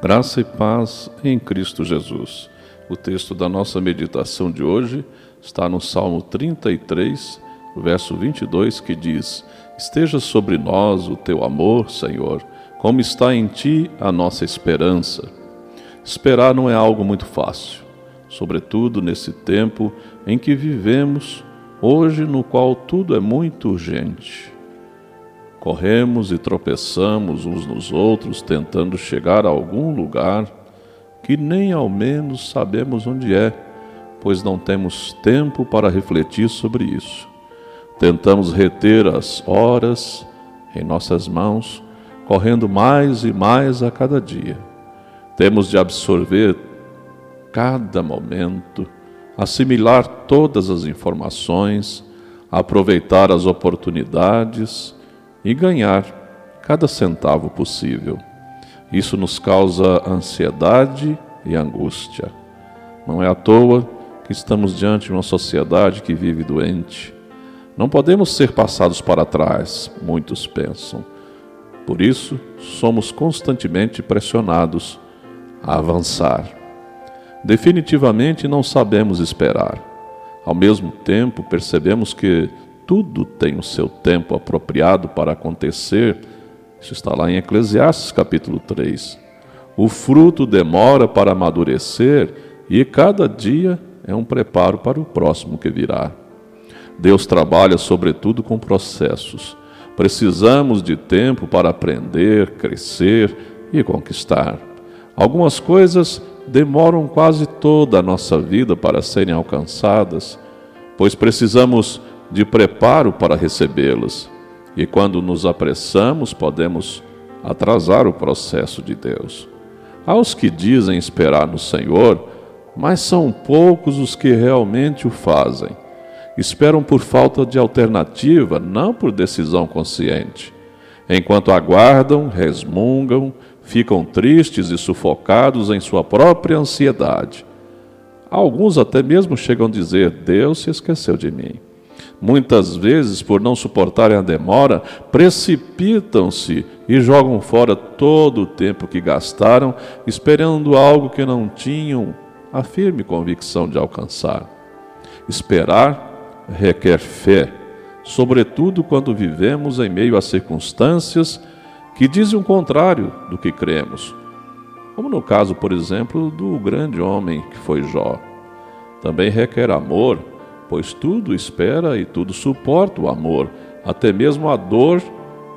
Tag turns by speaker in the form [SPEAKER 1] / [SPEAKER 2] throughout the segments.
[SPEAKER 1] Graça e paz em Cristo Jesus. O texto da nossa meditação de hoje está no Salmo 33, verso 22, que diz: Esteja sobre nós o teu amor, Senhor, como está em ti a nossa esperança. Esperar não é algo muito fácil, sobretudo nesse tempo em que vivemos, hoje no qual tudo é muito urgente. Corremos e tropeçamos uns nos outros tentando chegar a algum lugar que nem ao menos sabemos onde é, pois não temos tempo para refletir sobre isso. Tentamos reter as horas em nossas mãos, correndo mais e mais a cada dia. Temos de absorver cada momento, assimilar todas as informações, aproveitar as oportunidades e ganhar cada centavo possível. Isso nos causa ansiedade e angústia. Não é à toa que estamos diante de uma sociedade que vive doente. Não podemos ser passados para trás, muitos pensam. Por isso, somos constantemente pressionados a avançar. Definitivamente não sabemos esperar. Ao mesmo tempo, percebemos que tudo tem o seu tempo apropriado para acontecer. Isso está lá em Eclesiastes capítulo 3. O fruto demora para amadurecer e cada dia é um preparo para o próximo que virá. Deus trabalha sobretudo com processos. Precisamos de tempo para aprender, crescer e conquistar. Algumas coisas demoram quase toda a nossa vida para serem alcançadas, pois precisamos de preparo para recebê-los. E quando nos apressamos, podemos atrasar o processo de Deus. Há os que dizem esperar no Senhor, mas são poucos os que realmente o fazem. Esperam por falta de alternativa, não por decisão consciente. Enquanto aguardam, resmungam, ficam tristes e sufocados em sua própria ansiedade. Alguns até mesmo chegam a dizer: Deus se esqueceu de mim. Muitas vezes, por não suportarem a demora, precipitam-se e jogam fora todo o tempo que gastaram esperando algo que não tinham a firme convicção de alcançar. Esperar requer fé, sobretudo quando vivemos em meio a circunstâncias que dizem o contrário do que cremos, como no caso, por exemplo, do grande homem que foi Jó. Também requer amor pois tudo espera e tudo suporta o amor, até mesmo a dor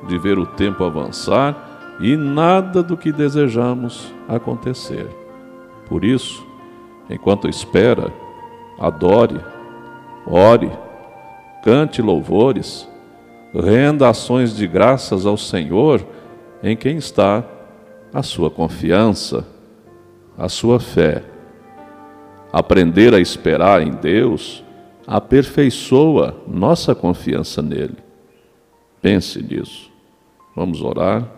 [SPEAKER 1] de ver o tempo avançar e nada do que desejamos acontecer. Por isso, enquanto espera, adore, ore, cante louvores, renda ações de graças ao Senhor em quem está a sua confiança, a sua fé. Aprender a esperar em Deus aperfeiçoa nossa confiança nele. Pense nisso. Vamos orar.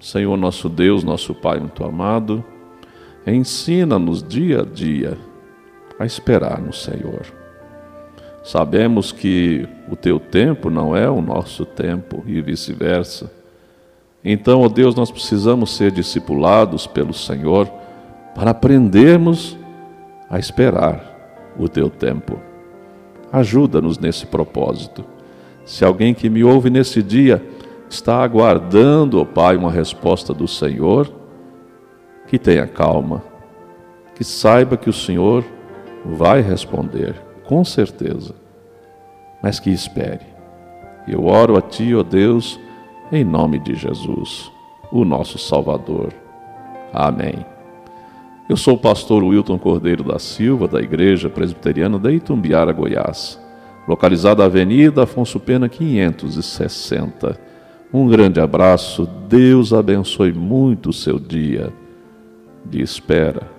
[SPEAKER 1] Senhor nosso Deus, nosso Pai muito amado, ensina-nos dia a dia a esperar no Senhor. Sabemos que o teu tempo não é o nosso tempo e vice-versa. Então, ó Deus, nós precisamos ser discipulados pelo Senhor para aprendermos a esperar o teu tempo. Ajuda-nos nesse propósito. Se alguém que me ouve nesse dia está aguardando, ó oh Pai, uma resposta do Senhor, que tenha calma, que saiba que o Senhor vai responder, com certeza, mas que espere. Eu oro a Ti, ó oh Deus, em nome de Jesus, o nosso Salvador. Amém. Eu sou o pastor Wilton Cordeiro da Silva, da Igreja Presbiteriana de Itumbiara, Goiás, localizada na Avenida Afonso Pena 560. Um grande abraço, Deus abençoe muito o seu dia de espera.